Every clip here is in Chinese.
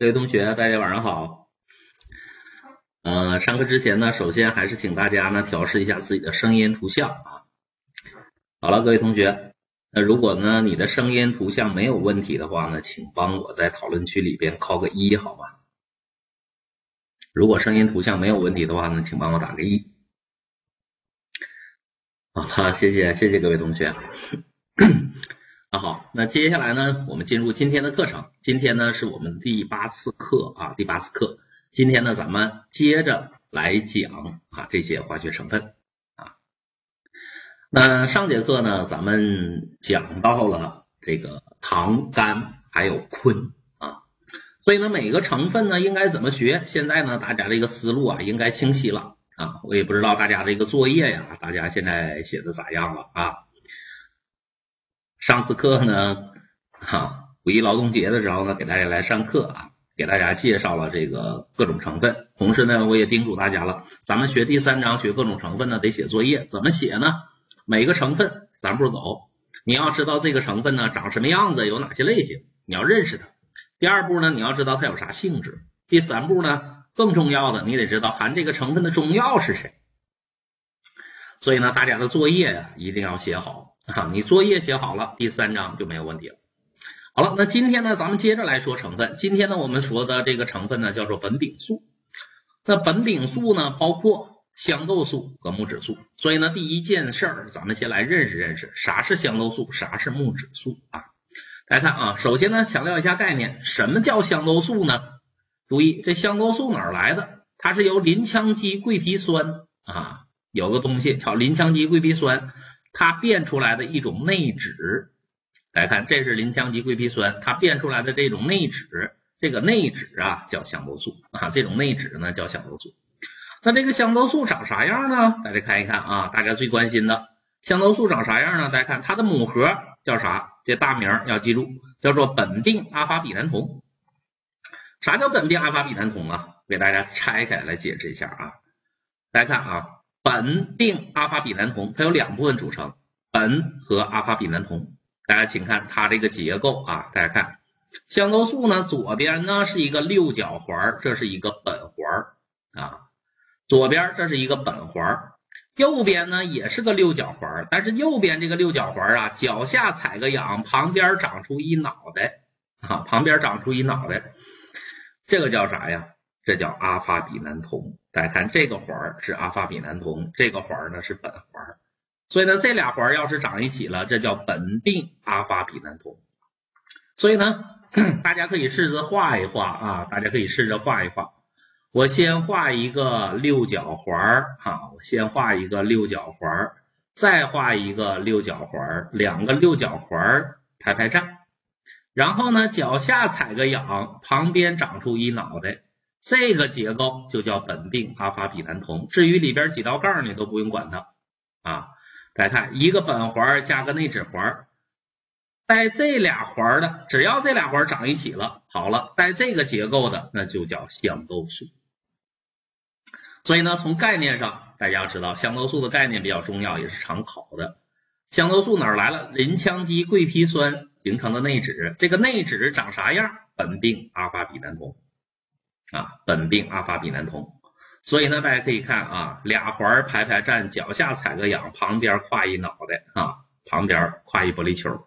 各位同学，大家晚上好。呃，上课之前呢，首先还是请大家呢调试一下自己的声音、图像啊。好了，各位同学，那如果呢你的声音、图像没有问题的话呢，请帮我在讨论区里边扣个一，好吗？如果声音、图像没有问题的话呢，请帮我打个一。好，谢谢，谢谢各位同学。那好，那接下来呢，我们进入今天的课程。今天呢是我们第八次课啊，第八次课。今天呢，咱们接着来讲啊这些化学成分啊。那上节课呢，咱们讲到了这个糖、苷还有醌啊，所以呢，每个成分呢应该怎么学？现在呢，大家这个思路啊应该清晰了啊。我也不知道大家这个作业呀，大家现在写的咋样了啊？上次课呢，哈，五一劳动节的时候呢，给大家来上课啊，给大家介绍了这个各种成分。同时呢，我也叮嘱大家了，咱们学第三章学各种成分呢，得写作业。怎么写呢？每个成分三步走，你要知道这个成分呢长什么样子，有哪些类型，你要认识它。第二步呢，你要知道它有啥性质。第三步呢，更重要的，你得知道含这个成分的中药是谁。所以呢，大家的作业呀，一定要写好。啊，你作业写好了，第三章就没有问题了。好了，那今天呢，咱们接着来说成分。今天呢，我们说的这个成分呢，叫做苯丙素。那苯丙素呢，包括香豆素和木质素。所以呢，第一件事儿，咱们先来认识认识啥是香豆素，啥是木质素啊。大家看啊，首先呢，强调一下概念，什么叫香豆素呢？注意，这香豆素哪儿来的？它是由林羟基桂皮酸啊，有个东西叫林羟基桂皮酸。它变出来的一种内酯，来看，这是林羟基桂皮酸，它变出来的这种内酯，这个内酯啊叫香豆素啊，这种内酯呢叫香豆素。那这个香豆素长啥样呢？大家看一看啊，大家最关心的香豆素长啥样呢？大家看它的母核叫啥？这大名要记住，叫做苯并阿法比南酮。啥叫苯并阿法比南酮啊？给大家拆开来解释一下啊，大家看啊。苯并阿法比南酮，它有两部分组成，苯和阿法比南酮。大家请看它这个结构啊，大家看香豆素呢，左边呢是一个六角环，这是一个苯环啊，左边这是一个苯环，右边呢也是个六角环，但是右边这个六角环啊，脚下踩个痒，旁边长出一脑袋啊，旁边长出一脑袋，这个叫啥呀？这叫阿法比南酮。大家看这个环是阿法比南酮，这个环呢是苯环，所以呢这俩环要是长一起了，这叫苯并阿法比南酮。所以呢，大家可以试着画一画啊，大家可以试着画一画。我先画一个六角环啊，我先画一个六角环，再画一个六角环，两个六角环排排站，然后呢脚下踩个氧，旁边长出一脑袋。这个结构就叫苯并阿法比南酮。至于里边几道杠，你都不用管它啊。大家看，一个苯环加个内酯环，带这俩环的，只要这俩环长一起了，好了，带这个结构的，那就叫香豆素。所以呢，从概念上，大家要知道香豆素的概念比较重要，也是常考的。香豆素哪来了？林羟基桂皮酸形成的内酯，这个内酯长啥样？苯并阿法比南酮。啊，本病阿法比南酮，所以呢，大家可以看啊，俩环排排站，脚下踩个痒，旁边跨一脑袋啊，旁边跨一玻璃球。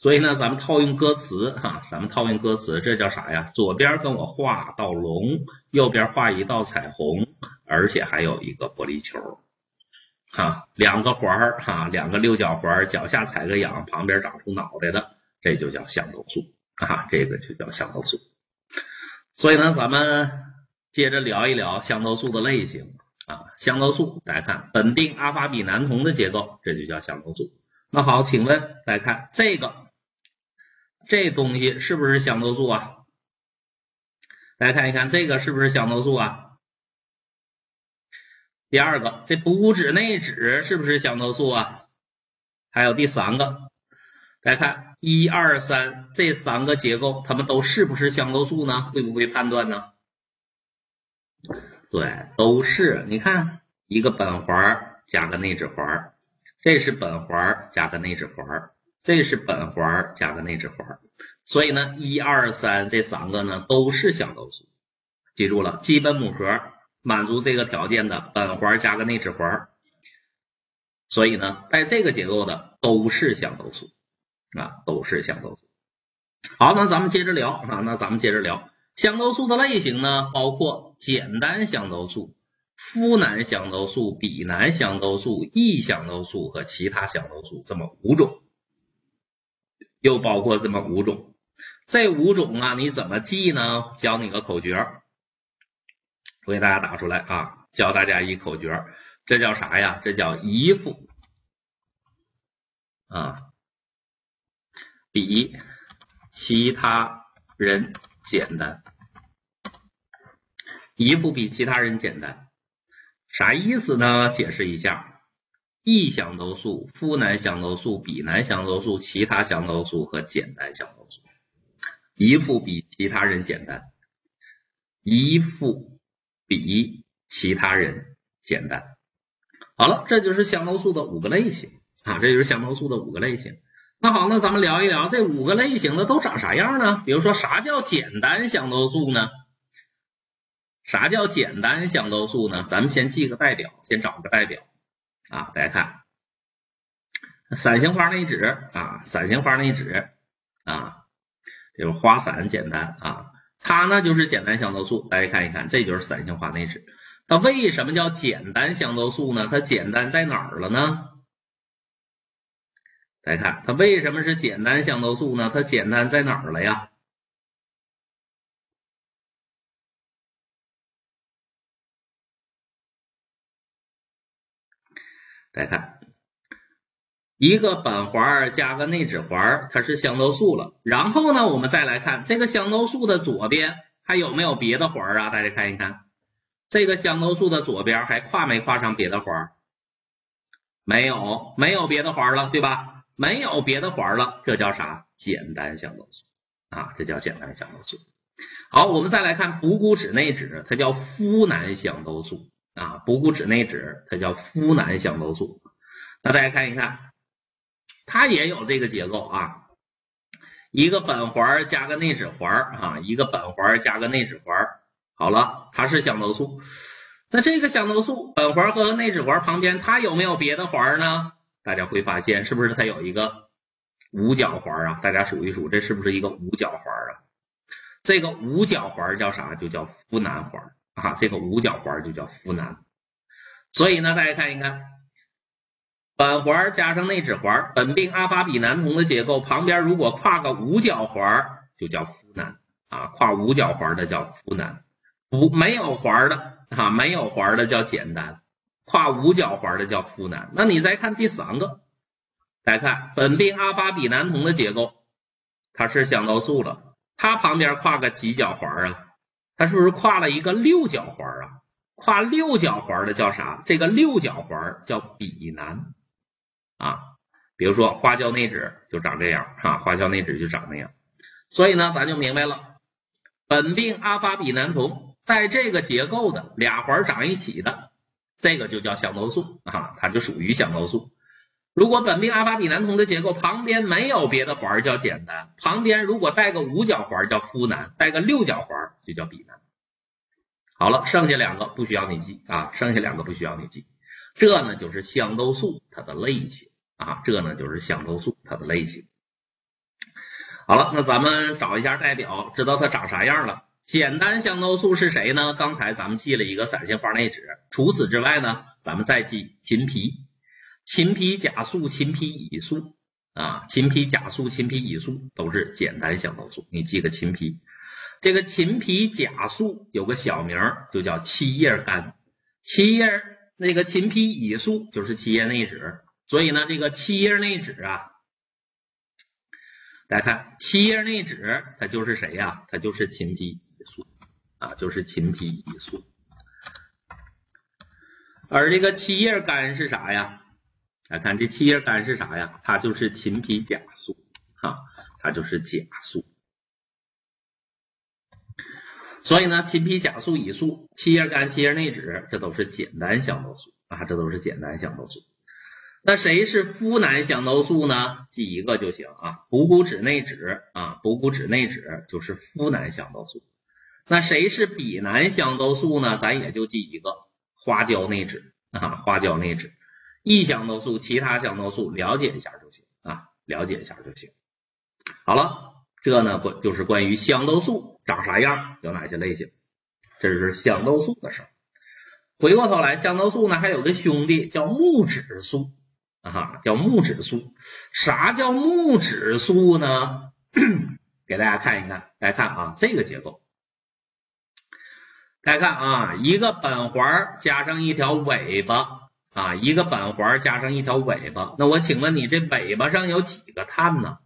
所以呢，咱们套用歌词哈，咱们套用歌词，这叫啥呀？左边跟我画道龙，右边画一道彩虹，而且还有一个玻璃球，哈，两个环儿哈，两个六角环，脚下踩个痒，旁边长出脑袋的，这就叫香豆素啊，这个就叫香豆素。所以呢，咱们接着聊一聊香豆素的类型啊。香豆素，大家看苯定阿法比南酮的结构，这就叫香豆素。那好，请问大家看这个这东西是不是香豆素啊？大家看一看这个是不是香豆素啊？第二个，这补酯内酯是不是香豆素啊？还有第三个，大家看。一二三这三个结构，它们都是不是香豆素呢？会不会判断呢？对，都是。你看，一个苯环加个内酯环，这是苯环加个内酯环，这是苯环加个内酯环。所以呢，一二三这三个呢都是香豆素。记住了，基本母核满足这个条件的苯环加个内酯环，所以呢，带这个结构的都是香豆素啊，都是香豆素。好，那咱们接着聊啊，那咱们接着聊香豆素的类型呢，包括简单香豆素、呋喃香豆素、吡喃香豆素、异香豆素和其他香豆素这么五种，又包括这么五种。这五种啊，你怎么记呢？教你个口诀，我给大家打出来啊，教大家一口诀，这叫啥呀？这叫一副啊，比其他人简单，一副比其他人简单，啥意思呢？解释一下，异香豆素、呋喃香豆素、吡喃香豆素、其他香豆素和简单香豆素。一副比其他人简单，一副比其他人简单。好了，这就是香豆素的五个类型啊，这就是香豆素的五个类型。那好，那咱们聊一聊这五个类型的都长啥样呢？比如说，啥叫简单香豆素呢？啥叫简单香豆素呢？咱们先记个代表，先找个代表啊。大家看，伞形花内酯啊，伞形花内酯啊。就是花伞简单啊，它呢就是简单香豆素，大家看一看，这就是伞形花内酯。它为什么叫简单香豆素呢？它简单在哪儿了呢？来看，它为什么是简单香豆素呢？它简单在哪儿了呀？大家看。一个苯环加个内酯环，它是香豆素了。然后呢，我们再来看这个香豆素的左边还有没有别的环啊？大家看一看，这个香豆素的左边还跨没跨上别的环？没有，没有别的环了，对吧？没有别的环了，这叫啥？简单香豆素啊，这叫简单香豆素。好，我们再来看补骨脂内酯，它叫呋喃香豆素啊，补骨脂内酯它叫呋喃香豆素。那大家看一看。它也有这个结构啊，一个苯环加个内酯环啊，一个苯环加个内酯环，好了，它是香豆素。那这个香豆素苯环和内酯环旁边，它有没有别的环呢？大家会发现，是不是它有一个五角环啊？大家数一数，这是不是一个五角环啊？这个五角环叫啥？就叫呋喃环啊，这个五角环就叫呋喃。所以呢，大家看一看。苯环加上内酯环，苯并阿法比南酮的结构旁边如果跨个五角环，就叫呋喃啊，跨五角环的叫呋喃，不没有环的啊，没有环的叫简单，跨五角环的叫呋喃。那你再看第三个，来看本病阿法比南酮的结构，它是香豆素了，它旁边跨个几角环啊？它是不是跨了一个六角环啊？跨六角环的叫啥？这个六角环叫吡喃。啊，比如说花椒内酯就长这样啊，花椒内酯就长那样，所以呢，咱就明白了，本病阿法比南酮带这个结构的俩环长一起的，这个就叫香豆素啊，它就属于香豆素。如果苯并阿法比南酮的结构旁边没有别的环叫简单，旁边如果带个五角环叫呋喃，带个六角环就叫吡喃。好了，剩下两个不需要你记啊，剩下两个不需要你记，这呢就是香豆素它的类型。啊，这呢就是香豆素它的类型。好了，那咱们找一下代表，知道它长啥样了。简单香豆素是谁呢？刚才咱们记了一个伞形花内酯，除此之外呢，咱们再记秦皮、秦皮甲素、秦皮乙素啊，秦皮甲素、秦皮乙素都是简单香豆素。你记个秦皮，这个秦皮甲素有个小名就叫七叶苷，七叶那个秦皮乙素就是七叶内酯。所以呢，这个七叶内酯啊，大家看七叶内酯，它就是谁呀？它就是秦皮啊，就是秦皮乙素。而这个七叶苷是啥呀？来看这七叶苷是啥呀？它就是秦皮甲素啊，它就是甲素。所以呢，秦皮甲素、乙素、七叶苷、七叶内酯，这都是简单香豆素啊，这都是简单香豆素。那谁是呋喃香豆素呢？记一个就行啊，补骨脂内酯啊，补骨脂内酯就是呋喃香豆素。那谁是比南香豆素呢？咱也就记一个花椒内酯啊，花椒内酯。异香豆素、其他香豆素了解一下就行啊，了解一下就行。好了，这呢关就是关于香豆素长啥样，有哪些类型，这是香豆素的事儿。回过头来，香豆素呢还有个兄弟叫木质素啊，叫木质素。啥叫木质素呢？给大家看一看，来看啊这个结构。大家看啊，一个本环加上一条尾巴啊，一个本环加上一条尾巴。那我请问你，这尾巴上有几个碳呢？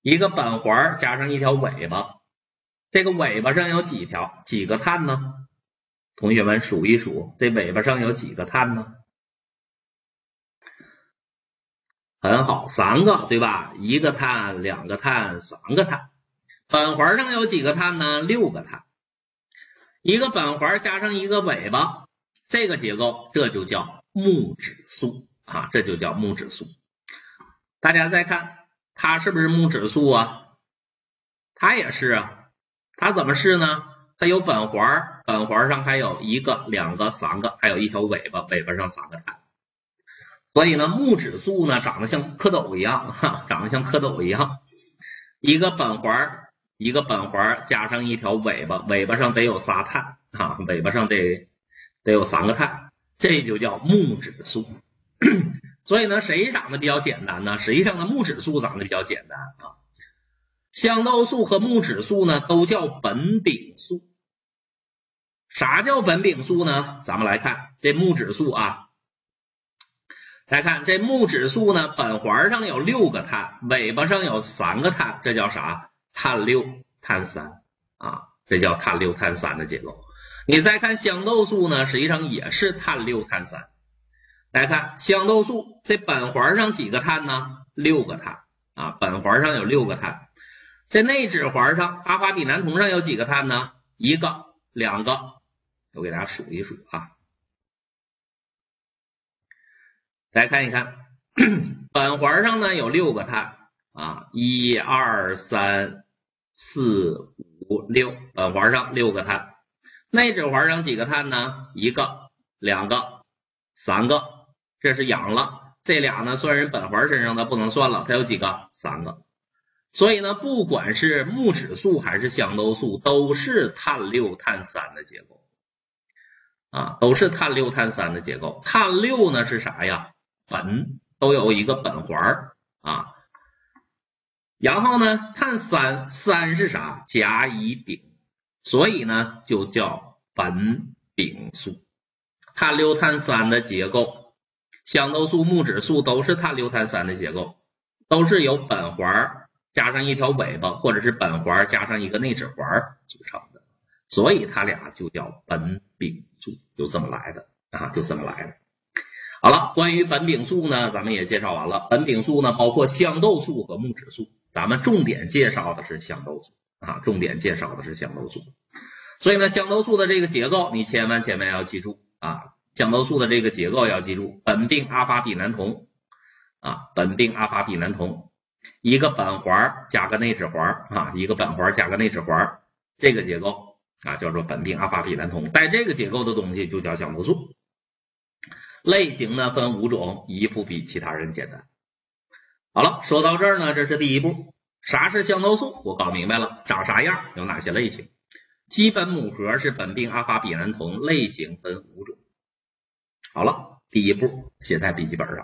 一个本环加上一条尾巴，这个尾巴上有几条几个碳呢？同学们数一数，这尾巴上有几个碳呢？很好，三个对吧？一个碳，两个碳，三个碳。本环上有几个碳呢？六个碳。一个本环加上一个尾巴，这个结构这就叫木质素啊，这就叫木质素。大家再看。它是不是木质素啊？它也是啊。它怎么是呢？它有本环，本环上还有一个、两个、三个，还有一条尾巴，尾巴上三个碳。所以呢，木质素呢长得像蝌蚪一样，哈，长得像蝌蚪一样。一个本环，一个本环加上一条尾巴，尾巴上得有仨碳啊，尾巴上得得有三个碳，这就叫木质素。所以呢，谁长得比较简单呢？实际上呢，木质素长得比较简单啊。香豆素和木质素呢，都叫苯丙素。啥叫苯丙素呢？咱们来看这木质素啊，来看这木质素呢，苯环上有六个碳，尾巴上有三个碳，这叫啥？碳六碳三啊，这叫碳六碳三的结构。你再看香豆素呢，实际上也是碳六碳三。来看香豆素，这苯环上几个碳呢？六个碳啊，苯环上有六个碳。这内酯环上，阿华比南酮上有几个碳呢？一个、两个，我给大家数一数啊。来看一看，苯环上呢有六个碳啊，一二三四五六，本环上六个碳。内酯环上几个碳呢？一个、两个、三个。这是氧了，这俩呢算人本环身上的不能算了，它有几个？三个。所以呢，不管是木质素还是香豆素，都是碳六碳三的结构啊，都是碳六碳三的结构。碳六呢是啥呀？苯都有一个苯环啊。然后呢，碳三三是啥？甲乙丙，所以呢就叫苯丙素。碳六碳三的结构。香豆素、木质素都是碳六碳三的结构，都是由苯环加上一条尾巴，或者是苯环加上一个内酯环组成的，所以它俩就叫苯丙素，就这么来的啊，就这么来的。好了，关于苯丙素呢，咱们也介绍完了。苯丙素呢，包括香豆素和木质素，咱们重点介绍的是香豆素啊，重点介绍的是香豆素。所以呢，香豆素的这个结构，你千万千万要记住啊。香豆素的这个结构要记住，苯并阿法比南酮啊，苯并阿法比南酮，一个苯环加个内酯环啊，一个苯环加个内酯环，这个结构啊叫做苯并阿法比南酮，带这个结构的东西就叫香豆素。类型呢分五种，一副比其他人简单。好了，说到这儿呢，这是第一步，啥是香豆素？我搞明白了，长啥样？有哪些类型？基本母核是苯并阿法比南酮，类型分五种。好了，第一步写在笔记本上。